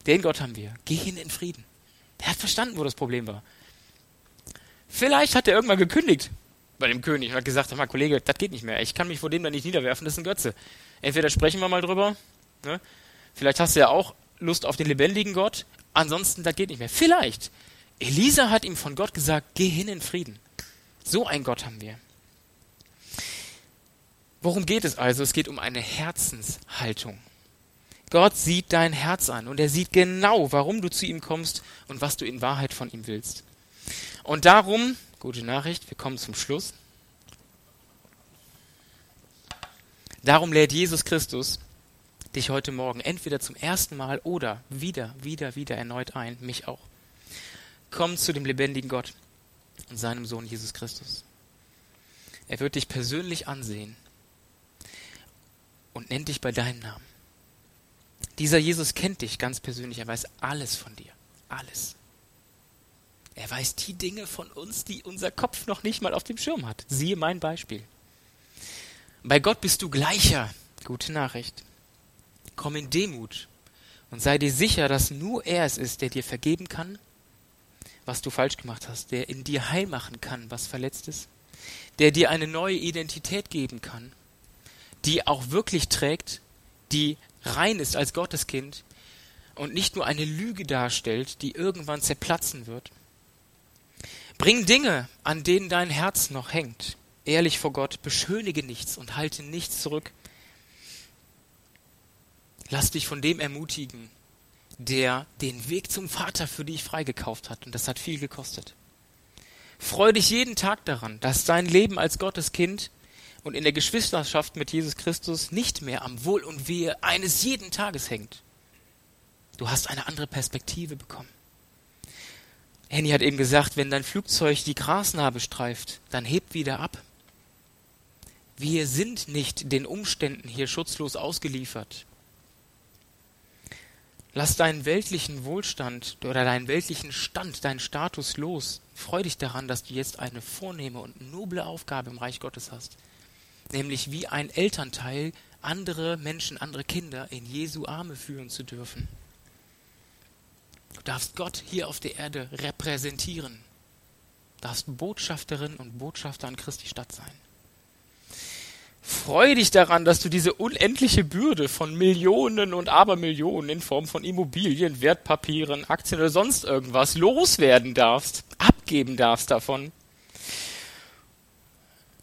Den Gott haben wir. Geh hin in Frieden. Der hat verstanden, wo das Problem war. Vielleicht hat er irgendwann gekündigt bei dem König und hat gesagt, mal Kollege, das geht nicht mehr. Ich kann mich vor dem da nicht niederwerfen, das ist ein Götze. Entweder sprechen wir mal drüber, ne? vielleicht hast du ja auch Lust auf den lebendigen Gott, ansonsten, das geht nicht mehr. Vielleicht. Elisa hat ihm von Gott gesagt, geh hin in Frieden. So ein Gott haben wir. Worum geht es also? Es geht um eine Herzenshaltung. Gott sieht dein Herz an und er sieht genau, warum du zu ihm kommst und was du in Wahrheit von ihm willst. Und darum, gute Nachricht, wir kommen zum Schluss. Darum lädt Jesus Christus dich heute Morgen entweder zum ersten Mal oder wieder, wieder, wieder erneut ein, mich auch. Komm zu dem lebendigen Gott und seinem Sohn Jesus Christus. Er wird dich persönlich ansehen und nennt dich bei deinem Namen. Dieser Jesus kennt dich ganz persönlich. Er weiß alles von dir. Alles. Er weiß die Dinge von uns, die unser Kopf noch nicht mal auf dem Schirm hat. Siehe mein Beispiel. Bei Gott bist du gleicher. Gute Nachricht. Komm in Demut und sei dir sicher, dass nur er es ist, der dir vergeben kann, was du falsch gemacht hast, der in dir heil machen kann, was verletzt ist, der dir eine neue Identität geben kann, die auch wirklich trägt, die rein ist als Gotteskind und nicht nur eine Lüge darstellt, die irgendwann zerplatzen wird. Bring Dinge, an denen dein Herz noch hängt, ehrlich vor Gott, beschönige nichts und halte nichts zurück. Lass dich von dem ermutigen, der den Weg zum Vater für dich freigekauft hat, und das hat viel gekostet. Freu dich jeden Tag daran, dass dein Leben als Gotteskind und in der Geschwisterschaft mit Jesus Christus nicht mehr am Wohl und Wehe eines jeden Tages hängt. Du hast eine andere Perspektive bekommen. Henny hat eben gesagt, wenn dein Flugzeug die Grasnarbe streift, dann hebt wieder ab. Wir sind nicht den Umständen hier schutzlos ausgeliefert. Lass deinen weltlichen Wohlstand oder deinen weltlichen Stand, deinen Status los. Freu dich daran, dass du jetzt eine vornehme und noble Aufgabe im Reich Gottes hast. Nämlich wie ein Elternteil andere Menschen, andere Kinder in Jesu Arme führen zu dürfen. Du darfst Gott hier auf der Erde repräsentieren. Du darfst Botschafterin und Botschafter an Christi Stadt sein. Freue dich daran, dass du diese unendliche Bürde von Millionen und Abermillionen in Form von Immobilien, Wertpapieren, Aktien oder sonst irgendwas loswerden darfst, abgeben darfst davon.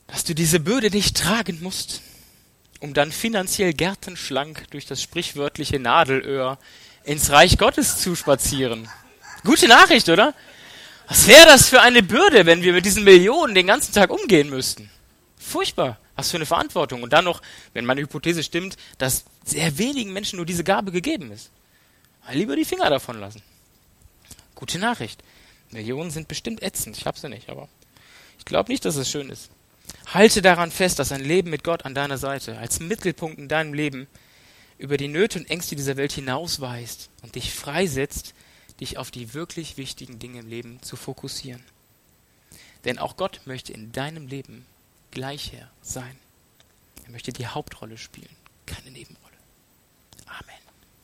Dass du diese Bürde nicht tragen musst, um dann finanziell gärtenschlank durch das sprichwörtliche Nadelöhr ins Reich Gottes zu spazieren. Gute Nachricht, oder? Was wäre das für eine Bürde, wenn wir mit diesen Millionen den ganzen Tag umgehen müssten? Furchtbar. Was für eine Verantwortung. Und dann noch, wenn meine Hypothese stimmt, dass sehr wenigen Menschen nur diese Gabe gegeben ist. Lieber die Finger davon lassen. Gute Nachricht. Millionen sind bestimmt ätzend. Ich habe sie nicht, aber ich glaube nicht, dass es schön ist. Halte daran fest, dass ein Leben mit Gott an deiner Seite als Mittelpunkt in deinem Leben über die Nöte und Ängste dieser Welt hinausweist und dich freisetzt, dich auf die wirklich wichtigen Dinge im Leben zu fokussieren. Denn auch Gott möchte in deinem Leben Gleichherr sein. Er möchte die Hauptrolle spielen, keine Nebenrolle.